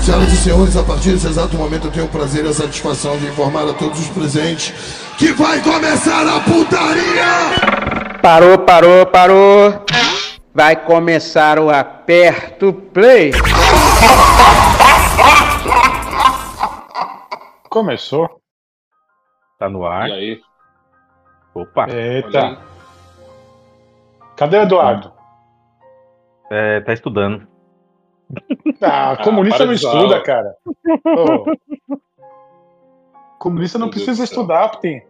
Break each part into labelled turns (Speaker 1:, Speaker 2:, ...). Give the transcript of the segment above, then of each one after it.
Speaker 1: Senhoras e senhores, a partir desse exato momento eu tenho o prazer e a satisfação de informar a todos os presentes que vai começar a putaria!
Speaker 2: Parou, parou, parou. Vai começar o Aperto Play.
Speaker 3: Começou.
Speaker 4: Tá no ar.
Speaker 5: E aí?
Speaker 4: Opa.
Speaker 5: Olha aí.
Speaker 3: Eita. Cadê o Eduardo?
Speaker 4: É, tá estudando.
Speaker 3: Ah, comunista
Speaker 5: para
Speaker 3: não estuda, cara. Ô. Comunista não precisa estudar, Pim.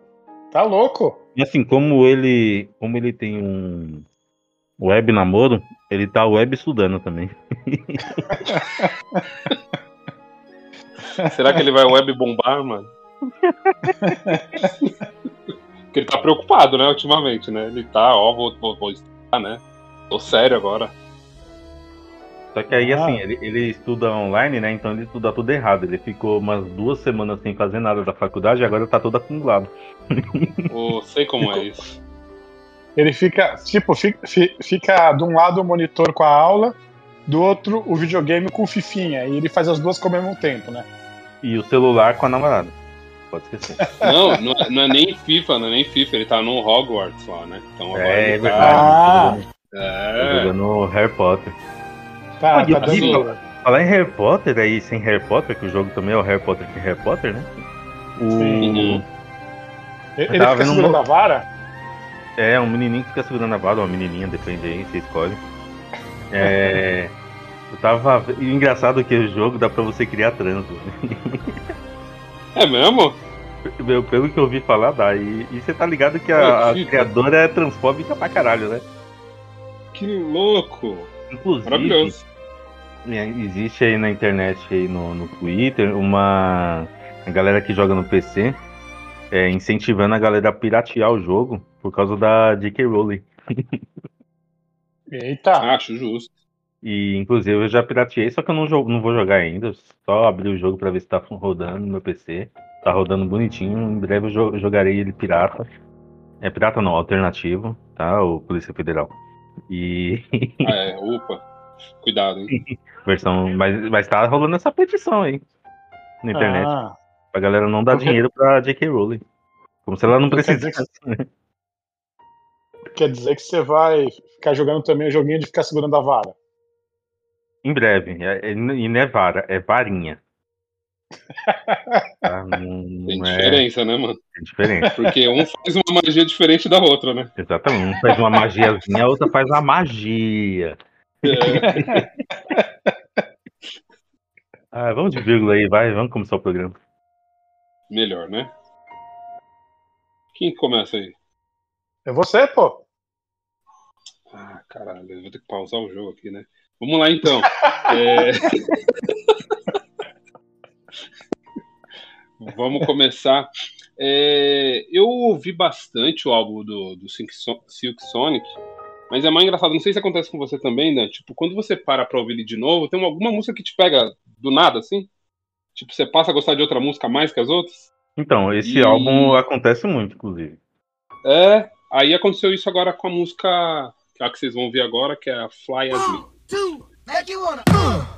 Speaker 3: Tá louco?
Speaker 4: E assim, como ele, como ele tem um web namoro, ele tá web estudando também.
Speaker 5: Será que ele vai web bombar, mano? Porque ele tá preocupado, né, ultimamente, né? Ele tá, ó, vou, vou, vou estudar, né? Tô sério agora.
Speaker 4: Só que aí,
Speaker 3: Ah.
Speaker 4: assim, ele, ele estuda online, né? Então ele estuda tudo errado. Ele ficou umas duas semanas sem fazer nada da faculdade e agora tá todo acumulado.
Speaker 5: Eu sei como é isso.
Speaker 3: Ele fica, tipo, fica, fi- fica de um lado o monitor com a aula, do outro o videogame com o Fifinha. E ele faz as duas ao mesmo tempo, né?
Speaker 4: E o celular com a namorada. Pode esquecer.
Speaker 5: Não, não é, não é nem FIFA, não é nem FIFA, ele tá no Hogwarts lá, né? Então agora
Speaker 4: É, é
Speaker 5: ele tá.
Speaker 4: verdade.
Speaker 3: Ah.
Speaker 5: É.
Speaker 4: jogando Harry Potter.
Speaker 3: Tá,
Speaker 4: Olha,
Speaker 3: tá dando.
Speaker 4: Falar em Harry Potter aí, sem Harry Potter, que o jogo também é o Harry Potter sem Harry Potter, né? O...
Speaker 5: Sim.
Speaker 3: Ele fica
Speaker 4: um
Speaker 3: segurando
Speaker 4: mo-
Speaker 3: a vara?
Speaker 4: É, um menininho que fica segurando a vara, ou uma menininha, depende aí, você escolhe. É. Eu tava. O engraçado é que o jogo dá pra você criar trans. né?
Speaker 5: É mesmo?
Speaker 4: Meu, Pelo que eu ouvi falar, dá. E, e você tá ligado que a, a criadora é transfóbica pra caralho, né?
Speaker 5: Que louco!
Speaker 4: Inclusive,
Speaker 5: Maravilhoso.
Speaker 4: É, existe aí na internet, aí no, no Twitter, uma a galera que joga no PC é, incentivando a galera a piratear o jogo por causa da J.K. Rowling.
Speaker 3: Eita.
Speaker 5: Acho justo.
Speaker 4: E inclusive eu já pirateei, só que eu não, jogo, não vou jogar ainda. Só abri o jogo pra ver se tá rodando no meu PC. Tá rodando bonitinho. Em breve eu jo- jogarei ele pirata. É pirata não, alternativo, tá? O Polícia Federal. E
Speaker 5: Ah, é, opa. Cuidado, hein?
Speaker 4: versão. Mas, mas tá rolando essa petição aí na internet.
Speaker 3: Ah,
Speaker 4: Pra galera não dar
Speaker 3: Porque-
Speaker 4: dinheiro pra J.K. Rowling. Como se ela não precisasse.
Speaker 3: quer dizer que você vai ficar jogando também o joguinho de ficar segurando a vara.
Speaker 4: Em breve. É- é- e não é vara, é varinha. Tá?
Speaker 5: Tem
Speaker 4: é,
Speaker 5: diferença, né, mano?
Speaker 4: é diferente.
Speaker 5: Porque um faz uma magia diferente da outra, né?
Speaker 4: Exatamente. Um faz uma magiazinha, a outra faz uma magia.
Speaker 5: É,
Speaker 4: Ah, vamos de vírgula aí, vai, vamos começar o programa.
Speaker 5: melhor, né? Quem começa aí?
Speaker 3: É você, pô.
Speaker 5: Ah, caralho, eu vou ter que pausar o jogo aqui, né? Vamos lá então. É, Vamos começar. É, Eu ouvi bastante o álbum do, do Silk So- Silk Sonic, mas é mais engraçado. Não sei se acontece com você também, né? Tipo, quando você para pra ouvir ele de novo, tem alguma música que te pega do nada, assim? Tipo, você passa a gostar de outra música mais que as outras?
Speaker 4: Então, esse
Speaker 5: E-
Speaker 4: álbum acontece muito, inclusive.
Speaker 5: É, aí aconteceu isso agora com a música que é a que vocês vão ouvir agora, que é a Fly As Me.
Speaker 1: Two, make you wanna.
Speaker 6: Okay,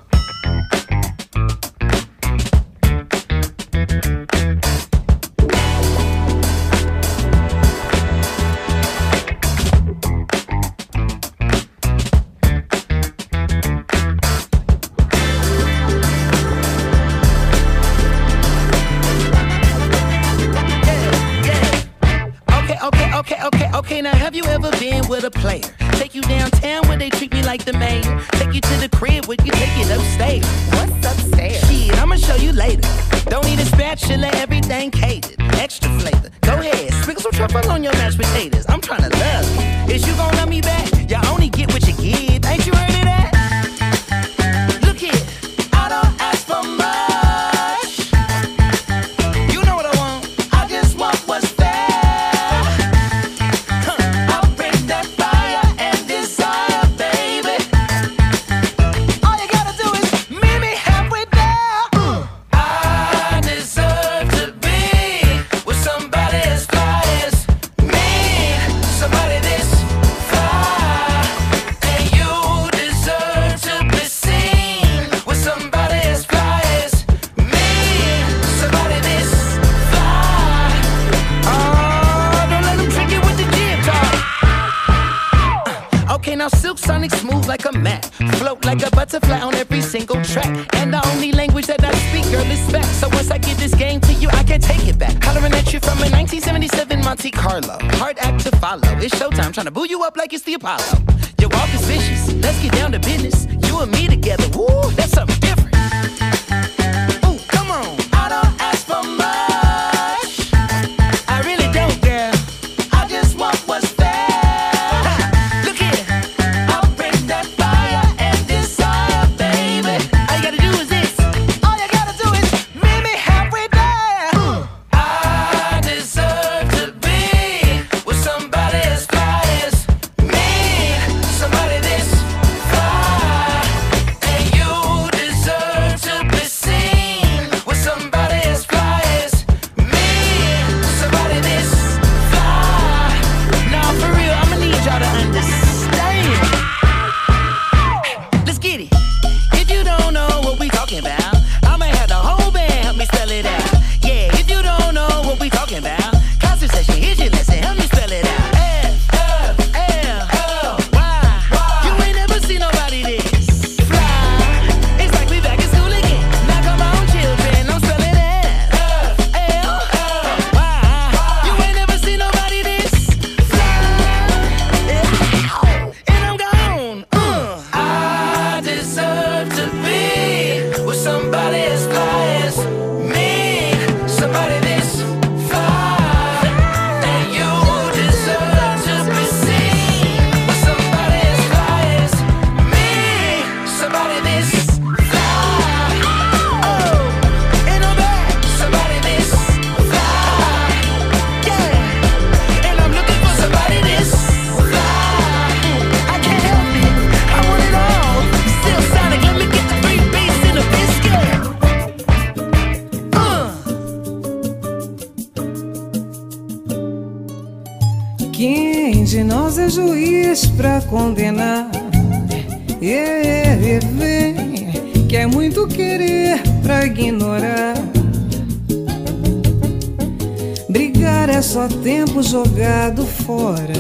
Speaker 7: é só tempo jogado fora.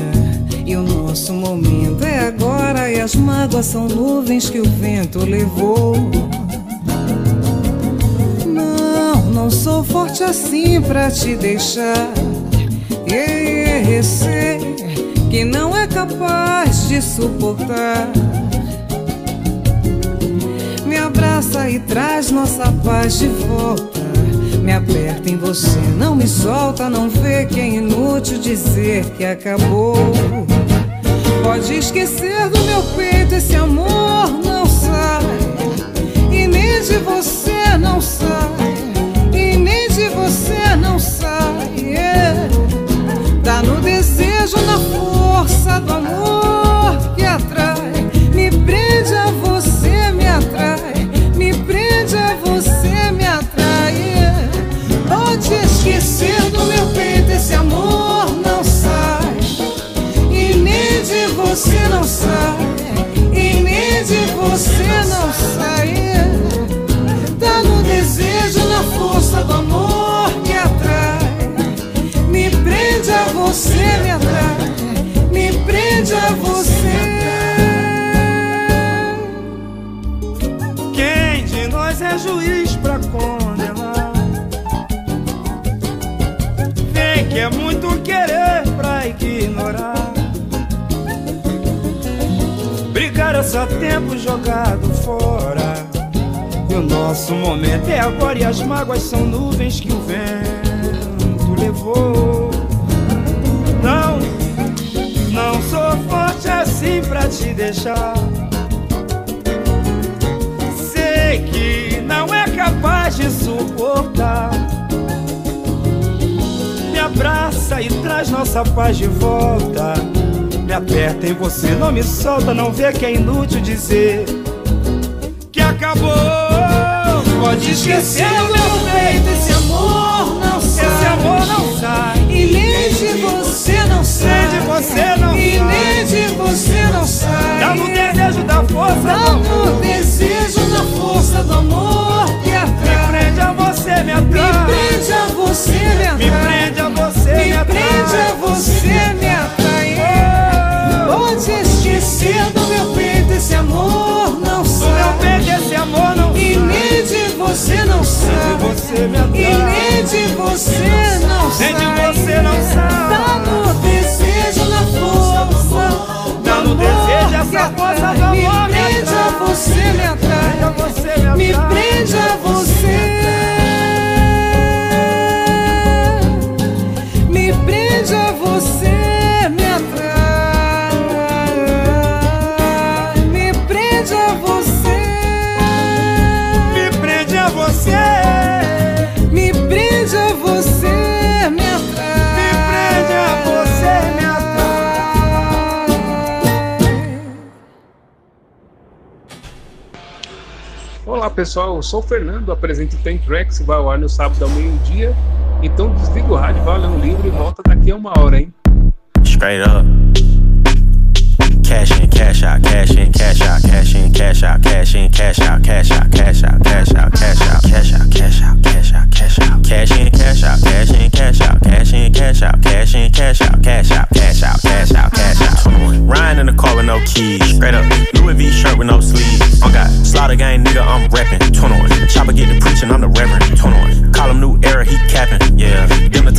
Speaker 7: E o nosso momento é agora. E as mágoas são nuvens que o vento levou. Não, não sou forte assim pra te deixar. Sei que não é capaz de suportar. Me abraça e traz nossa paz de volta. Me aperta em você, não me solta, não vê que é inútil dizer que acabou. Pode esquecer do meu peito, esse amor não sai. E nem de você não sai. E nem de você não sai. yeah. Tá no desejo, na força do amor você não sai. E nem de você não sai. Tá no desejo, na força do amor que atrai. Me prende a você, me atrai. Me prende a você.
Speaker 8: Quem de nós é juiz pra condenar? Vem que é muito querer pra ignorar. É só tempo jogado fora. E o nosso momento é agora e as mágoas são nuvens que o vento levou. Não, não sou forte assim pra te deixar. Sei que não é capaz de suportar. Me abraça e traz nossa paz de volta. Me aperta em você, não me solta, não vê que é inútil dizer que acabou. Pode esquecer o meu peito, esse amor não sai. Esse amor não sai.
Speaker 7: E nem de você não sai.
Speaker 8: Nem de você não
Speaker 7: E
Speaker 8: sai.
Speaker 7: nem de você não sai.
Speaker 8: Dá no desejo da força
Speaker 7: Dá no desejo, na força do amor que
Speaker 8: Me
Speaker 7: atrai.
Speaker 8: prende a você, me
Speaker 7: Me
Speaker 8: atrai.
Speaker 7: prende a você, me atrai.
Speaker 8: Me prende a você, me
Speaker 7: Me
Speaker 8: atrai.
Speaker 7: prende a você, me atrai.
Speaker 8: Se
Speaker 7: do meu peito esse amor não sai. Do meu peito esse amor não sai.
Speaker 9: E nem de você não
Speaker 7: sai.
Speaker 9: Você me atrai.
Speaker 7: E nem de você não sai.
Speaker 9: Nem de você não sai.
Speaker 7: Tá no desejo, na força.
Speaker 9: Tá no desejo, essa força do amor. Me
Speaker 7: prende a você me atrai.
Speaker 9: Me
Speaker 7: prende a você.
Speaker 10: Olá pessoal, eu sou o Fernando, apresento Tem Tracks, vai ao ar no sábado ao meio-dia. Então desliga o rádio, vai ler um livro e volta daqui a uma hora, hein?
Speaker 11: Straight up. Cash in, cash out, cash in, cash out, cash in, cash out, cash in, cash out, cash out, cash out, cash out, cash out, cash out, cash out, cash out, cash out, cash in, cash out, cash in, cash out, cash in, cash out, cash in, cash out, cash out, keys, straight up. Louis V shirt with no sleeves. On God, slaughter gang nigga, I'm reppin'. 21. Chopper get to preaching, I'm the reverend. 21. Call him new era, he capping. Yeah,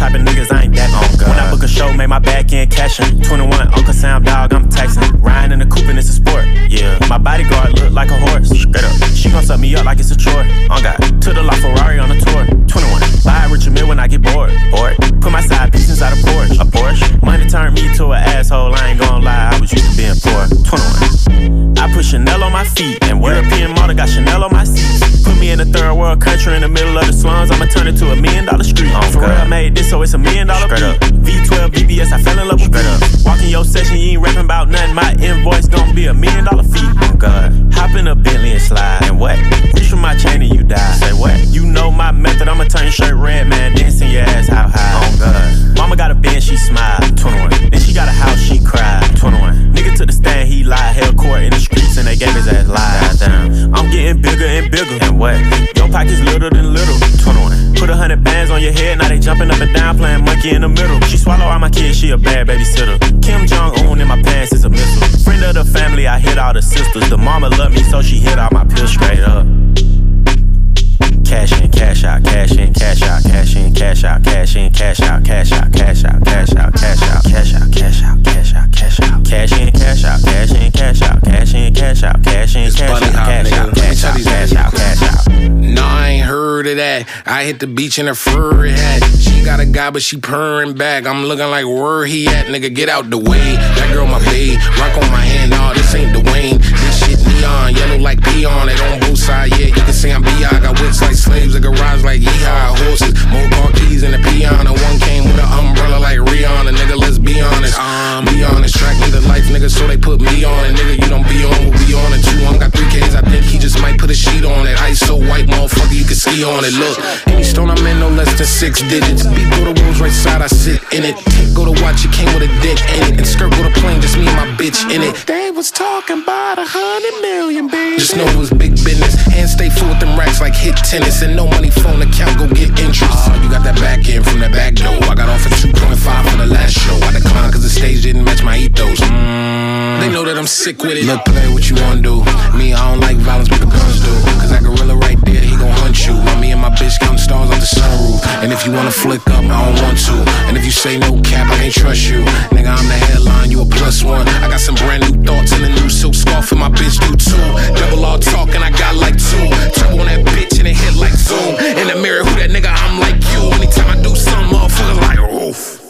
Speaker 11: type of niggas I ain't that oh, on God. When I book a show, make my back end cashin'. 21, Uncle Sam dog, I'm taxing. Riding in the coupe and it's a sport. Yeah, my bodyguard look like a horse. Straight up, she gon' suck me up like it's a chore. On God, to the La Ferrari on the tour. 21, buy a Richard Mill when I get bored. Bored. Put my side piece inside a Porsche. A Porsche. Money turned me to an asshole. I ain't gon' lie, I was used to being poor. 21. I put Chanel on my feet and European model got Chanel on my seats. Put me in a third world country in the middle of the slums. I'ma turn it to a million dollar street. Oh, For real, I made this, so it's a million dollar beat. V12 VBS, I fell in love with beat. Walk in your session, you ain't rapping about nothing. My invoice gon' be a million dollar fee. Oh God, hop in a Bentley and slide. And what? Reach for my chain and you die. Say what? You know my method, I'ma turn your shirt red, man. Then send your ass how high. Oh God. Mama got a bed, she smiled. 21. Then she got a house, she cried. 21. Nigga to the stand, he lied. Held court in the streets and they gave his ass lies. Damn. I'm getting bigger and bigger. And what? Your pockets little than little. 21. Put a hundred bands on your head, now they jumping up and down, playing monkey in the middle. She swallow all my kids, she a bad babysitter. Kim Jong Un in my pants is a missile. Friend of the family, I hit all the sisters. The mama love me, so she hit all my pills straight up. Cash in, cash out, cash in, cash out, cash in, cash out, cash in, cash out, cash out, cash out, cash out, cash out, cash out, cash out, cash out, cash out, cash in, cash out, cash in, cash out, cash in, cash out, cash in, cash out, cash out, cash out, cash out, cash out.
Speaker 12: No, I ain't heard of that. I hit the beach in a furry hat. She got a guy, but she purring back. I'm looking like where he at, nigga. Get out the way. That girl my babe. Rock on my hand, nah, this ain't Dwayne. This shit neon, yellow like peon. On it. Look, any stone I'm in, no less than six digits. Beat go to wolves right side, I sit in it. Go to watch, it came with a dick in it. And skirt go to plane, just me and my bitch in it. Was talking about a hundred million, baby. Just know it was big business. Hands stay full with them racks like hit tennis. And no money phone account, go get interest. Oh, you got that back end from that back door. I got off at 2.5 for the last show. I declined cause the stage didn't match my ethos. Mm, they know that I'm sick with it. Look, play what you wanna do. Me, I don't like violence, but the guns do. Cause that gorilla right there, he gon' hunt you. While me and my bitch counting stars on the sunroof. And if you wanna flick up, I don't want to. And if you say no cap, I can't trust you. Nigga, I'm the headline, you a plus one. I got some brand new thoughts in the new silk scarf, and my bitch do too. Double all talk, and I got like two. Turbo on that bitch, and it hit like zoom. In the mirror, who that nigga? I'm like you. Anytime I do something, motherfuckers like, oof.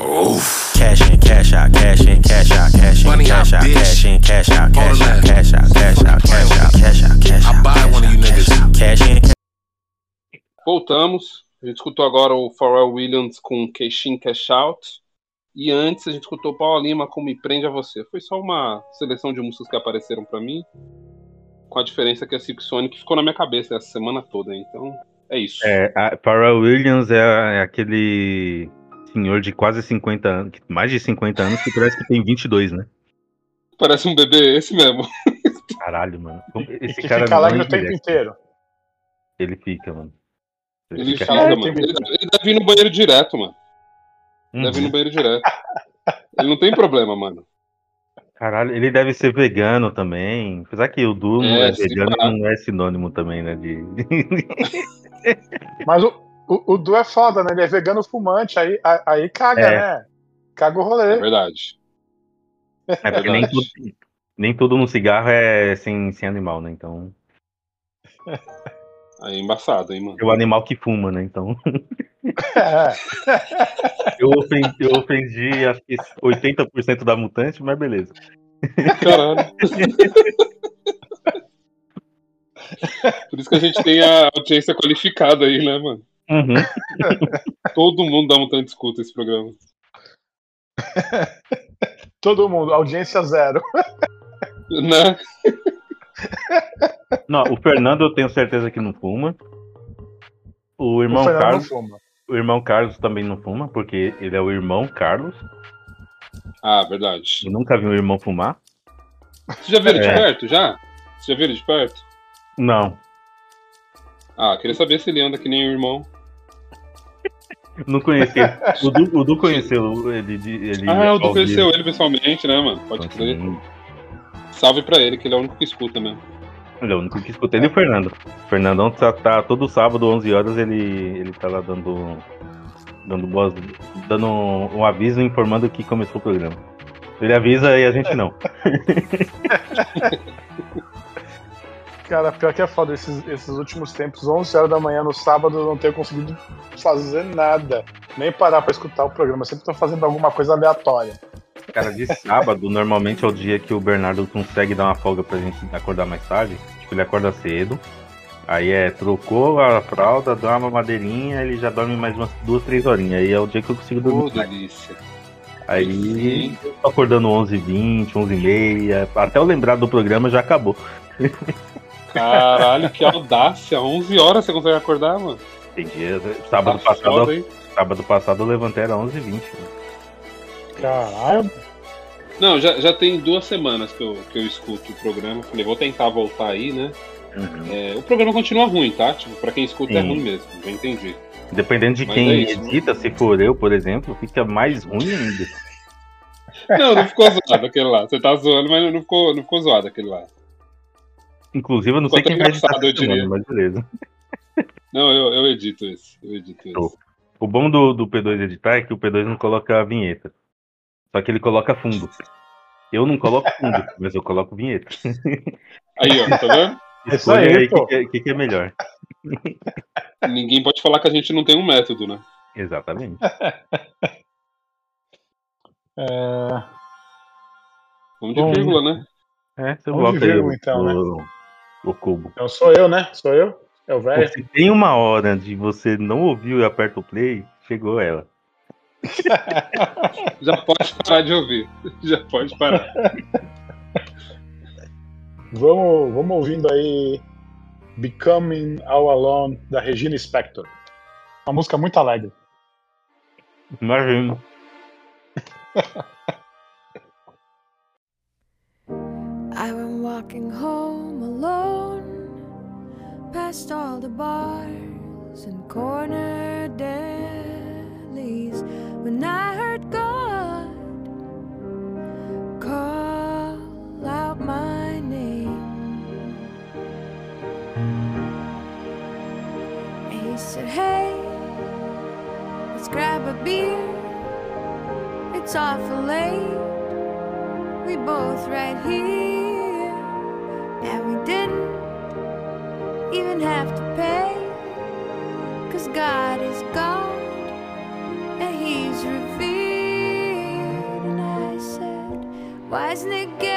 Speaker 12: Oof.
Speaker 11: Cash in, cash out, cash in, cash out, cash in, cash out, cash in, cash out, cash out, cash out, cash out, cash out, cash out, cash out.
Speaker 12: I buy one of you niggas.
Speaker 11: Cash in,
Speaker 5: Voltamos. A gente escutou agora o Pharrell Williams com Cash In, Cash Out. E antes a gente escutou Paula Lima com Me Prende a Você. Foi só uma seleção de músicas que apareceram pra mim. Com a diferença que a Silk Sonic ficou na minha cabeça essa semana toda. Então, é isso.
Speaker 4: É, a Pharrell Williams é, é aquele senhor de quase 50 anos, mais de 50 anos, que parece que tem 22, né?
Speaker 5: Parece um bebê esse mesmo.
Speaker 4: Caralho, mano. Esse
Speaker 3: Que
Speaker 4: cara
Speaker 3: fica
Speaker 4: não
Speaker 3: alegre o tempo
Speaker 4: envelhece.
Speaker 3: inteiro.
Speaker 4: Ele fica, mano.
Speaker 5: Ele
Speaker 4: fica-
Speaker 5: fica,
Speaker 3: alegre o
Speaker 5: mano.
Speaker 3: tempo
Speaker 5: Ele,
Speaker 3: inteiro.
Speaker 5: ele deve ir no banheiro direto, mano.
Speaker 4: Uhum.
Speaker 5: Deve ir no banheiro direto. Ele não tem problema, mano.
Speaker 4: Caralho, ele deve ser vegano também. Apesar que o Du não
Speaker 5: É,
Speaker 4: é vegano,
Speaker 5: pá.
Speaker 4: não é sinônimo também, né? De...
Speaker 3: Mas o, o, o Du é foda, né? Ele é vegano fumante, aí, aí, aí caga,
Speaker 4: É.
Speaker 3: né? Caga o rolê.
Speaker 5: É verdade.
Speaker 4: É porque nem tudo, nem tudo no cigarro é sem, sem animal, né? Então.
Speaker 5: Aí é embaçado, hein, mano.
Speaker 4: É o animal que fuma, né? Então. Eu ofendi, eu ofendi acho que 80% da mutante, mas beleza.
Speaker 5: Caralho. Por isso que a gente tem a audiência qualificada aí, né, mano?
Speaker 4: Uhum.
Speaker 5: Todo mundo dá um tanto escuta esse programa.
Speaker 3: Todo mundo, audiência zero.
Speaker 5: Né?
Speaker 4: Não, o Fernando eu tenho certeza que não fuma. O irmão
Speaker 3: o
Speaker 4: Carlos.
Speaker 3: não fuma.
Speaker 4: O irmão Carlos também não fuma, porque ele é o irmão Carlos.
Speaker 5: Ah, verdade.
Speaker 4: Eu nunca vi um irmão fumar.
Speaker 5: Você já viu ele de
Speaker 4: É.
Speaker 5: perto, já? Você já viu ele de perto?
Speaker 4: Não.
Speaker 5: Ah, queria saber se ele anda que nem o irmão.
Speaker 4: Não conheci. O Du, o Du conheceu ele. de- ele
Speaker 5: Ah, o Du conheceu ele pessoalmente, né, mano? Pode crer.
Speaker 4: Sim.
Speaker 5: Salve pra ele, que ele é o único que escuta mesmo.
Speaker 4: É o único que escuta. Ele e o Fernando. O Fernandão tá, tá todo sábado, 11 horas, ele, ele tá lá dando. Dando, boas, dando um aviso informando que começou o programa. Ele avisa e a gente não.
Speaker 3: Cara, pior que é foda, esses, esses últimos tempos, 11 horas da manhã no sábado, eu não tenho conseguido fazer nada. Nem parar pra escutar o programa. Eu sempre tô fazendo alguma coisa aleatória.
Speaker 4: Cara, de sábado, normalmente é o dia que o Bernardo consegue dar uma folga pra gente acordar mais tarde. Tipo, ele acorda cedo. Aí é, trocou a fralda, dá uma madeirinha, ele já dorme mais umas duas, três horinhas. Aí é o dia que eu consigo dormir.
Speaker 5: delícia.
Speaker 4: Aí eu tô acordando 11h20, 11h30. Até eu lembrar do programa já acabou.
Speaker 5: Caralho, que audácia. 11 horas você consegue acordar, mano?
Speaker 4: Tem dia, sábado
Speaker 5: Tá
Speaker 4: passado,
Speaker 5: foda,
Speaker 4: sábado passado eu levantei era 11h20.
Speaker 3: Caralho.
Speaker 5: Não, já, já tem duas semanas que eu, que eu escuto o programa. Falei, vou tentar voltar aí, né? É, o programa continua ruim, tá? Tipo, pra quem escuta é
Speaker 4: Sim.
Speaker 5: ruim mesmo, já entendi.
Speaker 4: Dependendo de
Speaker 5: Mas
Speaker 4: quem
Speaker 5: é isso,
Speaker 4: edita, se for eu, por exemplo, fica mais ruim ainda.
Speaker 5: Não, não ficou zoado aquele lá. Você tá zoando, mas não ficou, não ficou zoado aquele lá.
Speaker 4: Inclusive, eu não
Speaker 5: Ficou
Speaker 4: sei quem vai editar
Speaker 5: eu diria.
Speaker 4: mas beleza.
Speaker 5: Não, eu, eu edito esse. Eu edito esse.
Speaker 4: O bom do, do P2 editar é que o P2 não coloca a vinheta. Só que ele coloca fundo. Eu não coloco fundo, mas eu coloco vinheta.
Speaker 5: Aí, ó, tá vendo?
Speaker 3: É isso
Speaker 4: Escolha
Speaker 3: aí,
Speaker 4: aí o que, que, que é melhor.
Speaker 5: Ninguém pode falar que a gente não tem um método, né?
Speaker 4: Exatamente.
Speaker 3: É...
Speaker 5: Vamos de
Speaker 3: Bom,
Speaker 5: vírgula, né?
Speaker 4: É, você
Speaker 3: Vamos de
Speaker 4: aí
Speaker 3: vírgula,
Speaker 4: o,
Speaker 3: então, né?
Speaker 4: o, o cubo.
Speaker 3: Então sou eu, né? Sou eu? É o velho?
Speaker 4: Se tem uma hora de você não ouvir e aperta o play, chegou ela.
Speaker 5: Já pode parar de ouvir. Já pode parar.
Speaker 3: Vamos, vamos ouvindo aí Becoming All Alone, da Regina Spector. Uma música muito alegre.
Speaker 4: Imagina.
Speaker 13: I've been walking home alone, past all the bars and corner delis, when I heard God call out my name. And he said, Hey, let's grab a beer. It's awful late we both right here, and we didn't even have to pay, cause God is God, as Nick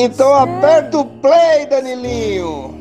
Speaker 14: Então aperta o play, Danilinho.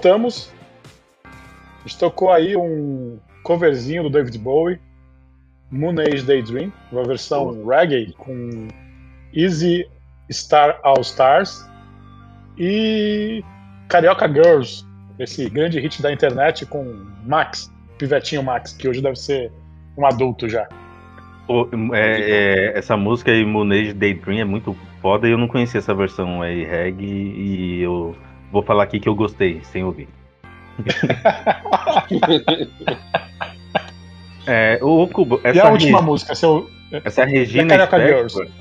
Speaker 3: Voltamos. A gente tocou aí um coverzinho do David Bowie, Moon Age Daydream, uma versão reggae com Easy Star All Stars e Carioca Girls, esse grande hit da internet com Max, Pivetinho Max, que hoje deve ser um adulto já.
Speaker 4: Pô, é- é, essa música aí, Moonage Daydream, é muito foda e eu não conhecia essa versão aí, reggae, e eu vou falar aqui que eu gostei, sem ouvir. é, o Cubo, essa
Speaker 3: e a última
Speaker 4: Re-
Speaker 3: música, seu.
Speaker 4: Essa Regina
Speaker 3: Carioca
Speaker 4: Spector,
Speaker 3: Girls.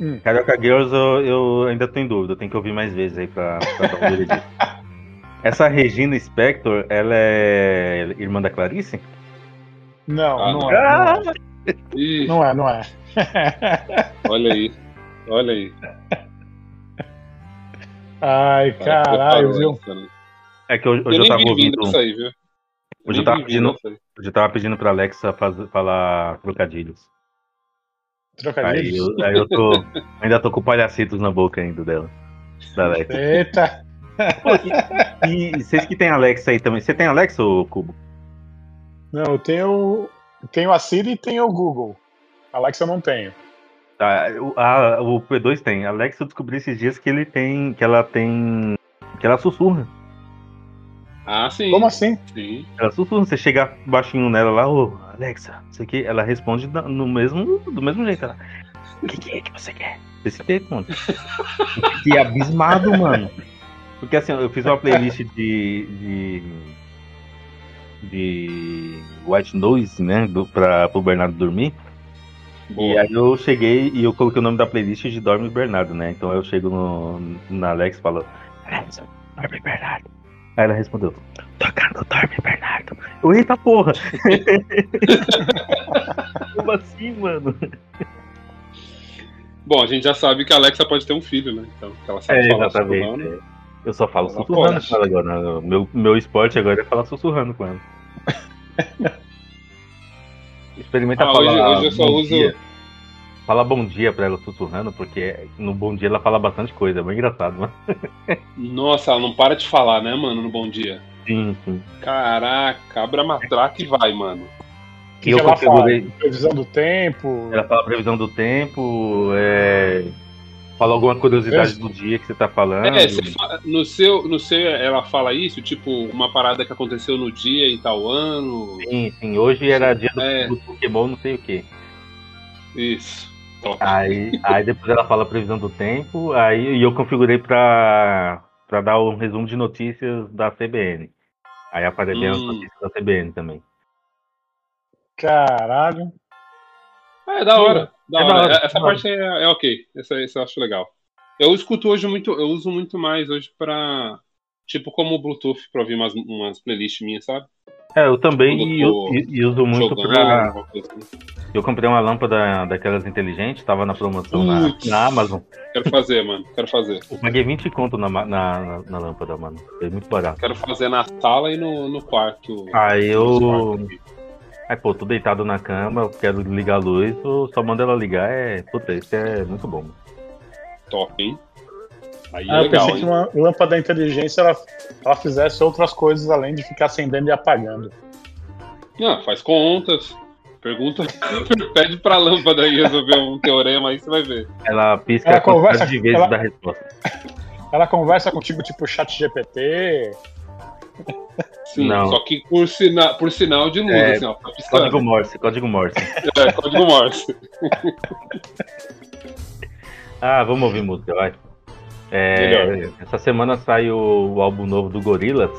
Speaker 3: Hum.
Speaker 4: Carioca Girls eu, eu ainda tô em dúvida, eu tenho que ouvir mais vezes aí pra, pra dar um veredito. Essa Regina Spector, ela é irmã da Clarice?
Speaker 3: Não,
Speaker 5: Ah,
Speaker 3: não,
Speaker 5: não.
Speaker 3: é, não é.
Speaker 5: Ih,
Speaker 3: Não é, não é.
Speaker 5: olha aí. Olha aí.
Speaker 3: Ai, caralho, viu?
Speaker 4: É que hoje,
Speaker 5: Eu
Speaker 4: eu
Speaker 5: nem
Speaker 4: tava
Speaker 5: vi vindo
Speaker 4: ouvindo.
Speaker 5: aí, viu?
Speaker 4: Hoje eu tava pedindo,
Speaker 5: aí.
Speaker 4: eu tava pedindo pra Alexa faz- falar trocadilhos. Aí
Speaker 3: Trocadilhos.
Speaker 4: eu, aí eu tô. Ainda tô com palhacitos na boca ainda dela. Da Alexa.
Speaker 3: Eita!
Speaker 4: E vocês que tem Alexa aí também. Você tem Alexa, ô Cubo?
Speaker 3: Não, eu tenho, tenho a Siri e tenho o Google. Alexa eu não tenho.
Speaker 4: Tá, o, a- o P2 tem. A Alexa eu descobri esses dias que ele tem. que ela tem. que ela sussurra.
Speaker 5: Ah, sim.
Speaker 3: Como assim?
Speaker 5: Sim.
Speaker 4: Ela sussurra, você chega baixinho nela lá, ô Alexa, isso aqui, ela responde no mesmo, do mesmo jeito. Ela, o que, que é que você quer? Desse jeito, mano. Que abismado, mano. Porque assim, eu fiz uma playlist de. de. de White Noise, né? Do, pra, pro Bernardo dormir. E aí eu cheguei e eu coloquei o nome da playlist de Dorme Bernardo, né? Então eu chego no, na Alex e falo, Alexa, Dorme Bernardo. Aí ela respondeu, tocando Dorme Bernardo. Eu, eita porra! Como assim, mano?
Speaker 5: Bom, a gente já sabe que a Alexa pode ter um filho, né? Então, ela sabe
Speaker 4: É,
Speaker 5: falar
Speaker 4: exatamente.
Speaker 5: sussurrando.
Speaker 4: é. Eu só falo
Speaker 5: Ela
Speaker 4: sussurrando
Speaker 5: pode.
Speaker 4: com ela agora. Meu, meu esporte agora é falar sussurrando com ela. Experimenta
Speaker 5: Ah,
Speaker 4: falar
Speaker 5: hoje- hoje eu só
Speaker 4: bom
Speaker 5: uso-
Speaker 4: dia. Fala bom dia pra ela sussurrando, porque no bom dia ela fala bastante coisa, é bem engraçado, né?
Speaker 5: Nossa, ela não para de falar, né, mano, no Bom Dia.
Speaker 4: Sim, sim.
Speaker 5: Caraca, abra a matraca e vai, mano.
Speaker 3: Que,
Speaker 4: eu
Speaker 3: que ela fala?
Speaker 4: configurei-
Speaker 3: Previsão do tempo.
Speaker 4: Ela fala previsão do tempo, é... Fala alguma curiosidade do dia que você tá falando.
Speaker 5: É, você fa- no seu, no seu ela fala isso, tipo, uma parada que aconteceu no dia em tal ano.
Speaker 4: Sim, sim. Hoje era dia do,
Speaker 5: É.
Speaker 4: do Pokémon, não sei o quê.
Speaker 5: Isso. Top.
Speaker 4: Aí, aí depois ela fala a previsão do tempo, aí e eu configurei pra, pra dar um resumo de notícias da CBN. Aí apareceu as
Speaker 5: Hum.
Speaker 4: notícias da CBN também.
Speaker 3: Caralho.
Speaker 5: É, da hora. Da
Speaker 4: É
Speaker 5: hora.
Speaker 4: da hora,
Speaker 5: Essa
Speaker 4: da hora.
Speaker 5: parte é, é ok. Essa, essa eu acho legal. Eu escuto hoje muito, eu uso muito mais hoje pra. Tipo, como Bluetooth pra ouvir umas, umas playlists minhas, sabe?
Speaker 4: É, eu também
Speaker 5: Quando
Speaker 4: e, e- e uso muito
Speaker 5: jogando,
Speaker 4: pra. Eu comprei uma lâmpada daquelas inteligentes, tava na promoção na, na Amazon.
Speaker 5: Quero fazer, mano. Quero fazer.
Speaker 4: Eu paguei 20 conto na, na, na, na lâmpada, mano. Foi muito barato.
Speaker 5: Quero fazer na sala e no, no quarto.
Speaker 4: Aí
Speaker 5: Nos
Speaker 4: eu.
Speaker 5: quartos aqui.
Speaker 4: Aí, pô, tô deitado na cama, eu quero ligar a luz, eu só mando ela ligar, é. Puta, isso é muito bom.
Speaker 5: Top, hein? Aí é
Speaker 3: Ah, eu
Speaker 5: legal,
Speaker 3: pensei que
Speaker 5: hein?
Speaker 3: uma lâmpada da inteligência ela, ela fizesse outras coisas além de ficar acendendo e apagando.
Speaker 5: Não, faz contas. Pergunta. Pede pra lâmpada aí resolver um teorema aí, você vai ver.
Speaker 4: Ela pisca
Speaker 3: Ela
Speaker 4: a quantidade
Speaker 3: conversa-
Speaker 4: de vezes
Speaker 3: ela-
Speaker 4: da resposta.
Speaker 3: Ela conversa contigo tipo chat GPT.
Speaker 5: Sim,
Speaker 4: Não.
Speaker 5: só que por, sina por sinal de luz,
Speaker 4: É,
Speaker 5: assim, ó.
Speaker 4: Código Morse, código Morse.
Speaker 5: É, código Morse.
Speaker 4: Ah, vamos ouvir música, vai. É, essa semana sai o, o álbum novo do Gorillaz.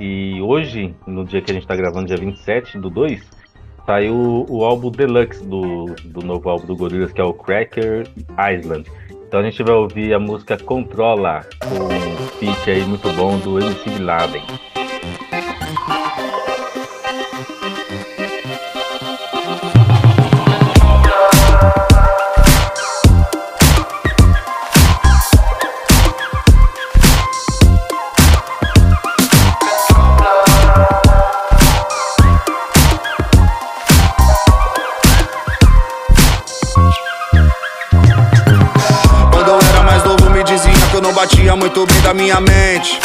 Speaker 4: E hoje, no dia que a gente tá gravando, dia 27 do 2, saiu o álbum Deluxe do, do novo álbum do Gorillaz, que é o Cracker Island. Então a gente vai ouvir a música Controla, com um feat aí muito bom do MC Laden.
Speaker 15: Minha mente.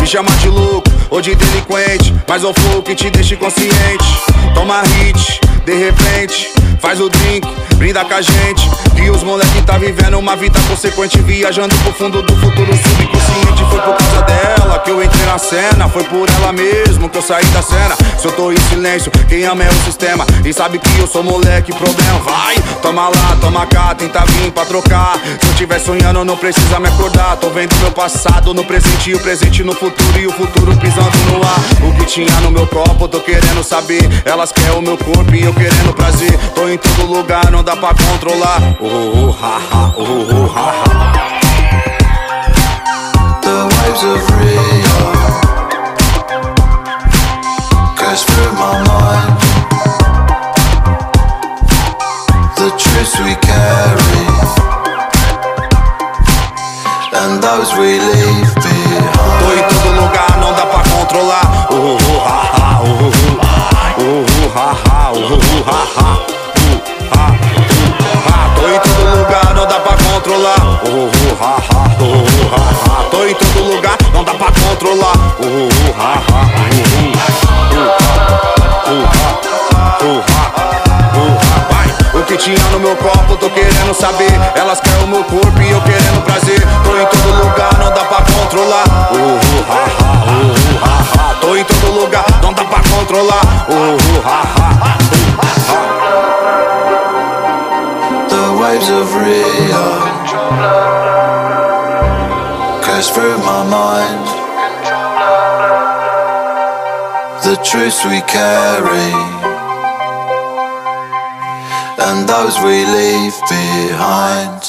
Speaker 15: Me chama de louco ou de delinquente Mas eu flow que te deixa inconsciente. Toma hit, de repente Faz o drink, brinda com a gente. E os moleque tá vivendo uma vida consequente Viajando pro fundo do futuro subconsciente. Foi por causa dela que eu entrei na cena. Foi por ela mesmo que eu saí da cena. Se eu tô em silêncio, quem ama é o sistema. E sabe que eu sou moleque, problema. Vai Toma lá, toma cá, tenta vir pra trocar. Se eu tiver sonhando não precisa me acordar. Tô vendo meu passado no presente e o presente no futuro E o futuro pisando no ar. O tinha no meu copo, tô querendo saber. Elas querem o meu corpo e eu querendo prazer. Tô em todo lugar, não dá pra controlar. Oh, oh, oh, ha, ha, oh, oh, oh, ha, ha.
Speaker 16: The waves of Rio. Goes through my mind The truths we carry And those we leave
Speaker 15: controlar. Tô em todo lugar, não dá pra controlar. Tô em todo lugar, não dá pra controlar.
Speaker 16: Truths we carry And those we leave behind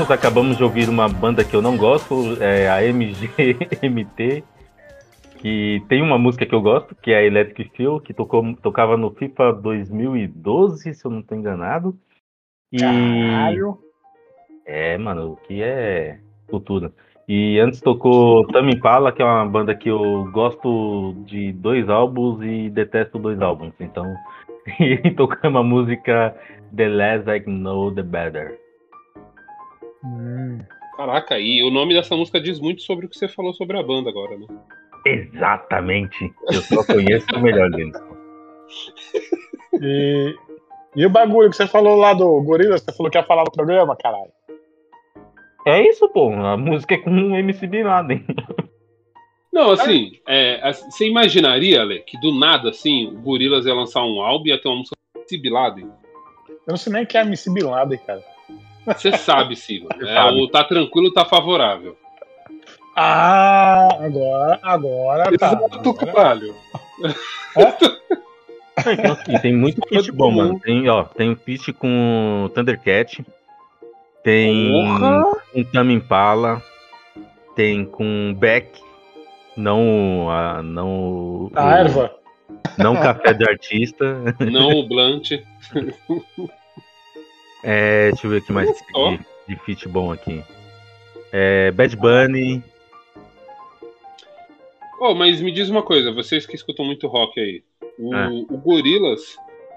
Speaker 4: voltamos, acabamos de ouvir uma banda que eu não gosto, é a MGMT, que tem uma música que eu gosto, que é a Electric Feel, que tocou, tocava no FIFA 2012, se eu não estou enganado. E...
Speaker 3: Caralho.
Speaker 4: É, mano, o que é cultura. E antes tocou Tame Impala, que é uma banda que eu gosto de dois álbuns e detesto dois álbuns. Então, e tocou uma música The Less I Know, The Better.
Speaker 5: Caraca, e o nome dessa música diz muito sobre o que você falou sobre a banda agora, né?
Speaker 4: Exatamente. Eu só conheço o melhor deles.
Speaker 3: E, e o bagulho que você falou lá do Gorila, você falou que ia falar no programa, caralho.
Speaker 4: É isso, pô. A música é com o MC Bin Laden.
Speaker 5: Não, assim, é, assim, você imaginaria, Ale, que do nada, assim, o Gorillaz ia lançar um álbum e ia ter uma música Sibilado?
Speaker 3: Eu não sei nem quem é MC Bin Laden, cara.
Speaker 5: Você sabe, Silas.
Speaker 3: Você
Speaker 5: É,
Speaker 3: sabe.
Speaker 5: o tá tranquilo, tá favorável.
Speaker 3: Ah, agora, agora tá.
Speaker 5: Exato, caralho.
Speaker 4: E tem muito feat bom, mano. Tem, ó, tem um feat com o Thundercat. Tem
Speaker 3: Porra!
Speaker 4: um Tame Impala. Tem com Beck. Não a. Não.
Speaker 3: A
Speaker 4: o-
Speaker 3: erva.
Speaker 4: Não café de artista.
Speaker 5: Não o Blunt.
Speaker 4: É, deixa eu ver aqui mais de, de feat bom aqui. É, Bad Bunny.
Speaker 5: Oh, mas me diz uma coisa, vocês que escutam muito rock aí. O,
Speaker 4: É.
Speaker 5: o Gorillaz,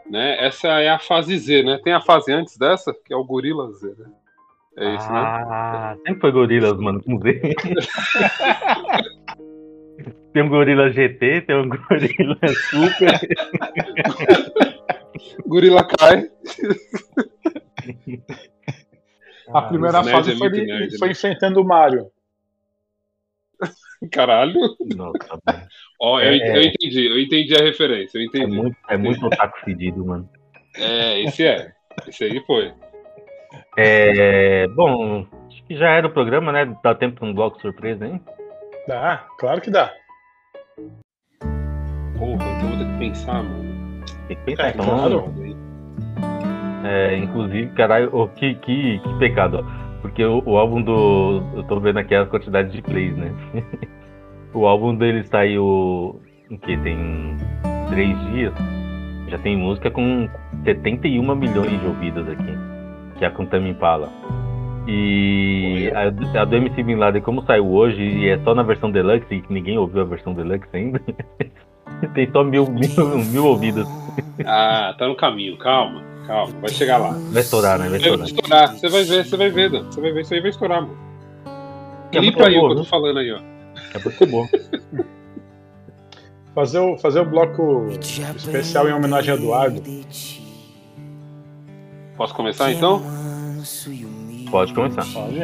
Speaker 5: né? Essa é a fase Z, né? Tem a fase antes dessa, que é o Gorillaz Z, né? É isso, né?
Speaker 4: Ah, sempre foi Gorilas, mano, com Z. tem um Gorila GT, tem um Gorila Super.
Speaker 5: Gorila cai.
Speaker 3: A primeira
Speaker 5: esse
Speaker 3: fase
Speaker 5: é
Speaker 3: foi, de-
Speaker 5: nerd,
Speaker 3: foi
Speaker 5: né?
Speaker 3: enfrentando o Mario.
Speaker 5: Caralho.
Speaker 4: Nossa,
Speaker 5: Ó, eu,
Speaker 4: É.
Speaker 5: eu entendi, eu entendi a referência, eu
Speaker 4: é
Speaker 5: entendi.
Speaker 4: muito, é muito otaku fedido, mano.
Speaker 5: É, esse é. Esse aí foi.
Speaker 4: É, bom, acho que já era o programa, né? Dá tempo pra um bloco surpresa, hein?
Speaker 3: Dá, claro que dá.
Speaker 5: Porra, então vou ter que pensar, mano.
Speaker 4: Tem que pensar,
Speaker 3: É,
Speaker 4: então.
Speaker 3: claro.
Speaker 4: É, inclusive, caralho, oh, que, que, que pecado, ó. Porque o, o álbum do. Eu tô vendo aqui a quantidade de plays, né? o álbum dele saiu. Em que? Tem três dias. Já tem música com 71 milhões de ouvidas aqui. Que é a com Tame Impala. E a, a do MC Bin Laden, como saiu hoje, e é só na versão deluxe, e que ninguém ouviu a versão deluxe ainda, tem só mil, mil, mil ouvidas.
Speaker 5: Ah, tá no caminho, calma, calma, vai chegar lá.
Speaker 4: Vai estourar, né? Vai estourar.
Speaker 5: estourar. Você vai ver, você vai ver, Dan. Você vai ver, isso aí vai estourar, mano.
Speaker 4: É
Speaker 5: Limpa
Speaker 4: muito
Speaker 5: aí o
Speaker 4: bom,
Speaker 5: que eu tô falando aí, ó.
Speaker 4: É muito bom.
Speaker 3: Fazer o, fazer o bloco especial em homenagem a Eduardo.
Speaker 5: Posso começar então?
Speaker 4: Pode começar.
Speaker 3: Pode.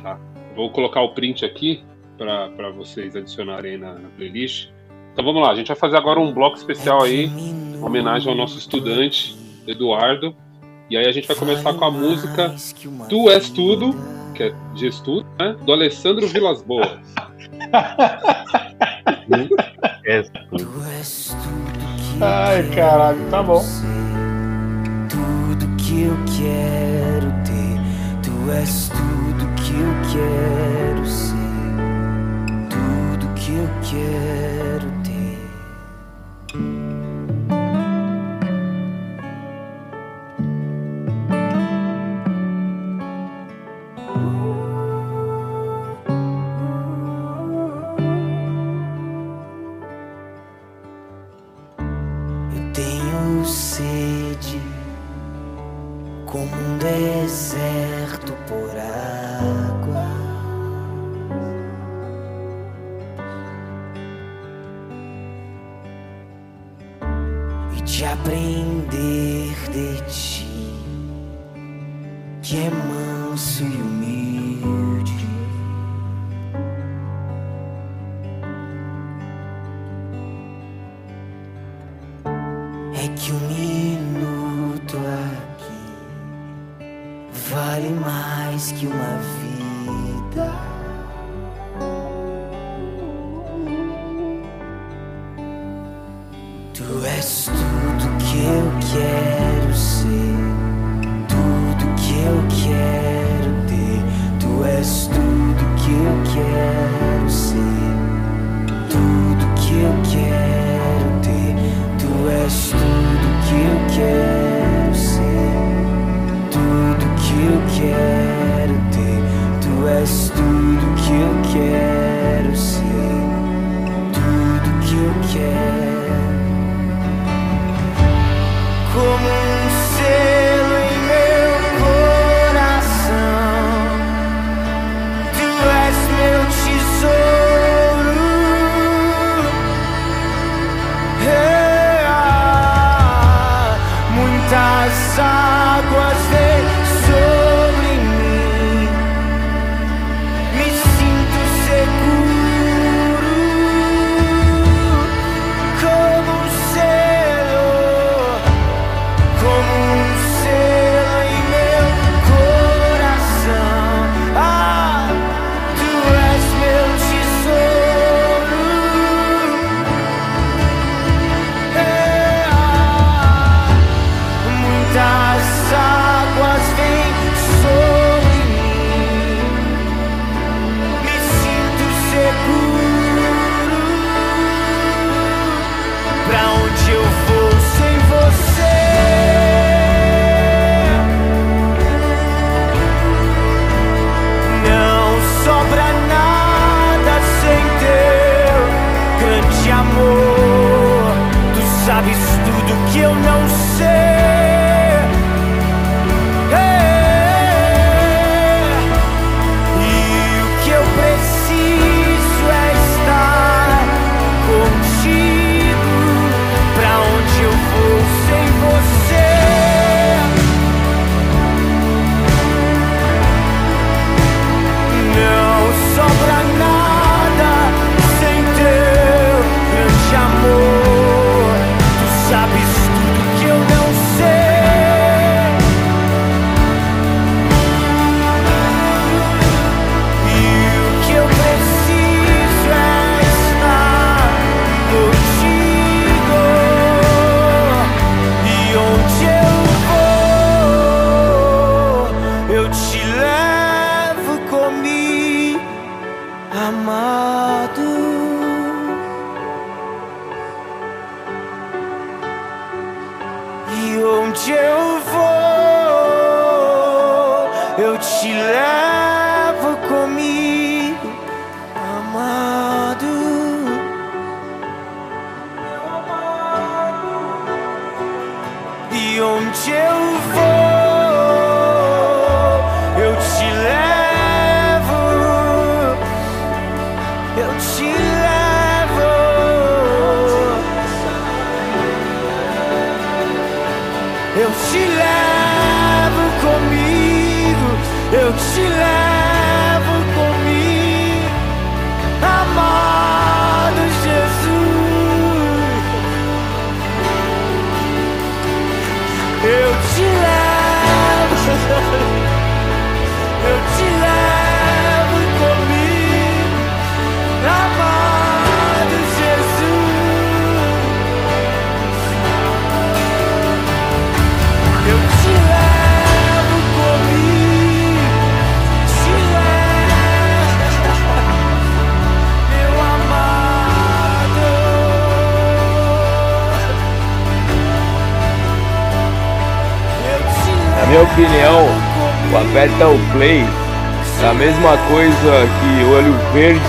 Speaker 5: Tá. Vou colocar o print aqui para vocês adicionarem na, na playlist. Então vamos lá, a gente vai fazer agora um bloco especial aí, em homenagem ao nosso estudante, Eduardo. E aí a gente vai começar com a música Tu És Tudo, que é de estudo, né? Do Alessandro Vilas Boas.
Speaker 3: Ai, caralho, tá bom.
Speaker 9: tudo que eu quero ter. Tu és tudo que eu quero ser. Tudo que eu quero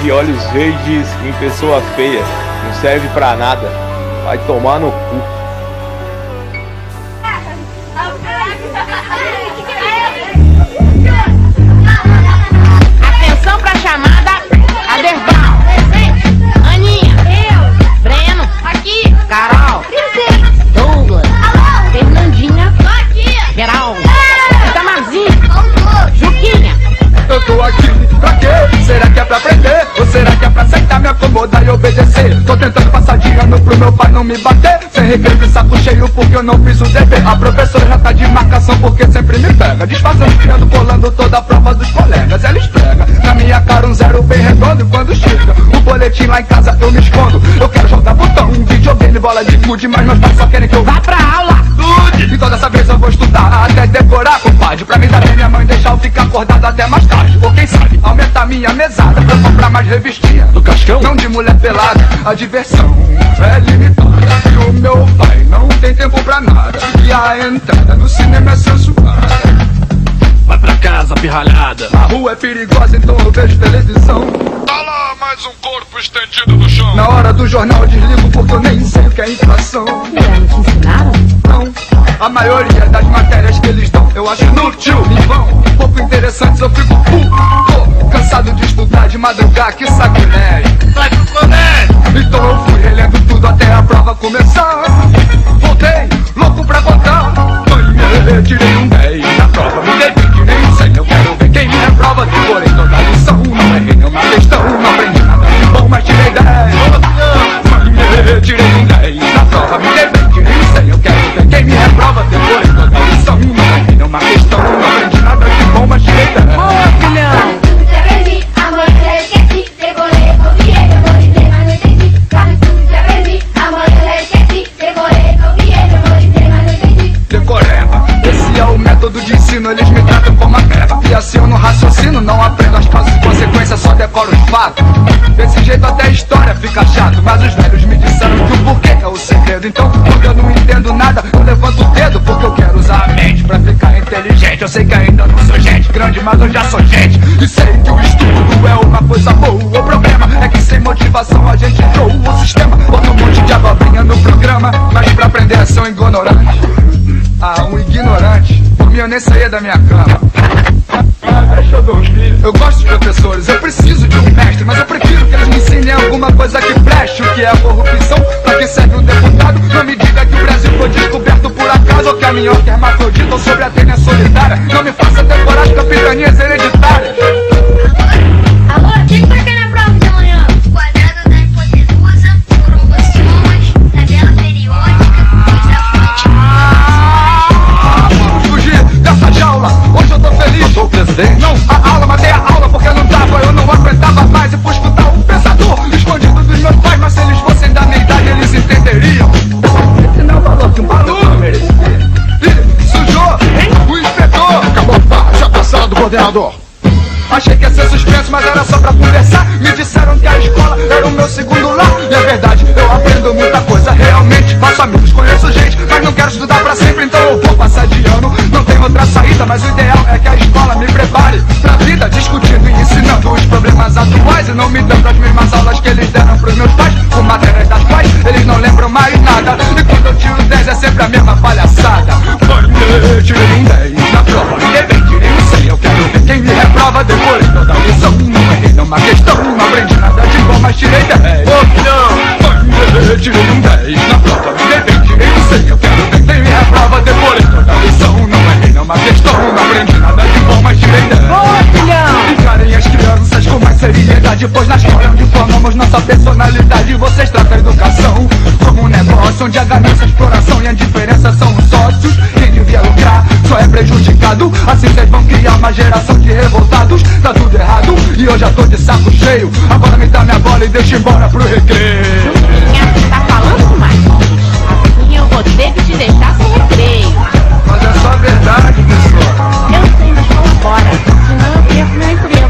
Speaker 17: verde, olhos verdes em pessoa feia. Não serve pra nada. Vai tomar no cu.
Speaker 18: Atenção pra chamada Aderbal. Aninha. Eu. Breno. Aqui. Carol. Douglas. Fernandinha. Geraldo. Itamazinho. Juquinha.
Speaker 19: Eu tô aqui pra quê? Será que é pra aprender? Será que é pra aceitar, me acomodar e obedecer? Tô tentando passar de ano pro meu pai não me bater. Sem recreio e saco cheio porque eu não fiz o dever. A professora já tá de marcação porque sempre me pega Desfazendo, criando, colando toda a prova dos colegas. Ela esfrega na minha cara um zero bem redondo. E quando chega o boletim lá em casa eu me escondo. Eu quero jogar botão, videogame, bola de gude. Mas meus pais só querem que eu vá pra aula. Dude! Então dessa vez eu vou estudar até decorar, compadre Pra me dar minha mãe deixar eu ficar acordado até mais tarde. Ou quem sabe aumentar minha mesada Pra comprar mais revistinha do cascão. Não de mulher pelada, a diversão é limitada. E o meu pai não tem tempo pra nada E a entrada no cinema é censurada Vai pra casa, pirralhada. A rua é perigosa, então eu vejo televisão. Tá lá mais um corpo estendido no chão. Na hora do jornal eu desligo porque eu nem sei o que é inflação.
Speaker 18: Não te ensinaram?
Speaker 19: Não, a maioria das matérias que eles dão Eu acho inútil, em vão. Pouco interessantes, eu fico puto. Tô cansado de estudar, de madrugar, que sacrilégio Então eu fui relendo tudo até a prova começar. Voltei, louco pra contar Mãe, tirei um 10 na prova Me dei 20, nem sei, eu quero ver quem me reprova. Decorei toda a lição, não errei nenhuma questão Não aprendi nada de bom, mas tirei 10 Mãe, tirei um 10 na prova Me dei não da minha cama coordenador Achei que ia ser suspenso, mas era só pra conversar. Me disseram que a escola era o meu segundo lar. E é verdade, eu aprendo muita coisa realmente. Faço amigos, conheço gente, mas não quero estudar pra sempre, então eu vou passar de ano. Não tem outra saída, mas o ideal é que a escola me prepare pra vida, discutindo e ensinando os problemas atuais. E não me dando as mesmas aulas que eles deram pros meus pais, com matérias das quais eles não lembram mais nada. E quando eu tiro 10 é sempre a mesma palhaçada. Seriedade, pois na escola onde formamos nossa personalidade. Vocês tratam a educação como um negócio onde a ganância, a exploração e a indiferença são os sócios. Quem devia lucrar só é prejudicado. Assim vocês vão criar uma geração de revoltados. Tá tudo errado e eu já tô de saco cheio. Agora me dá minha bola e deixa embora pro recreio.
Speaker 18: Tá falando mais? Assim eu vou ter que te deixar sem recreio.
Speaker 19: Mas é só a verdade, pessoal.
Speaker 18: Eu sei, mas vamos embora. Senão eu perco meu emprego.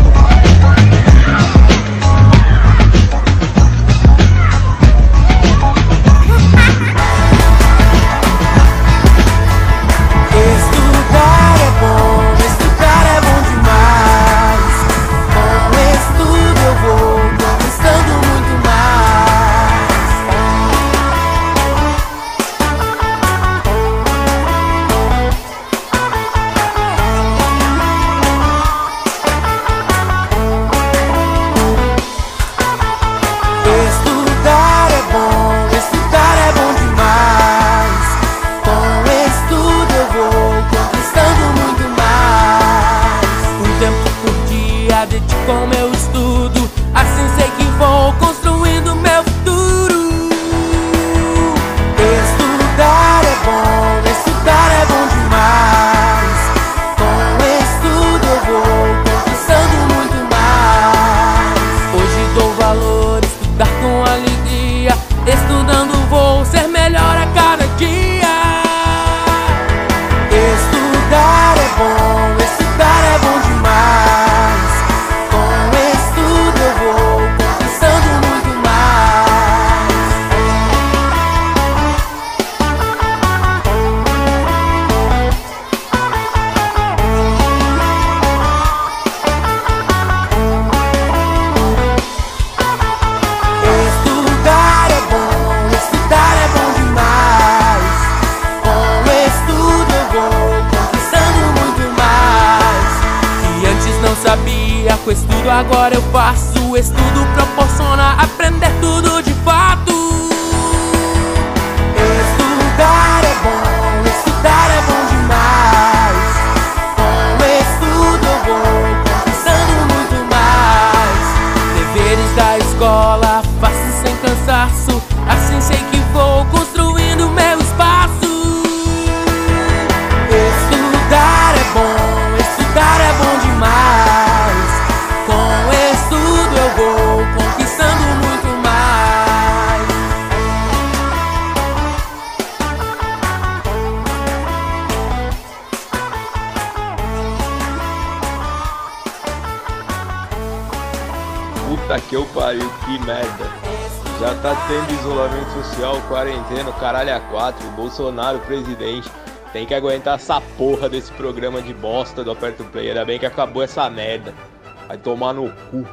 Speaker 17: Bolsonaro presidente. Tem que aguentar essa porra desse programa de bosta do Aperto Play. Ainda bem que acabou essa merda. Vai tomar no cu.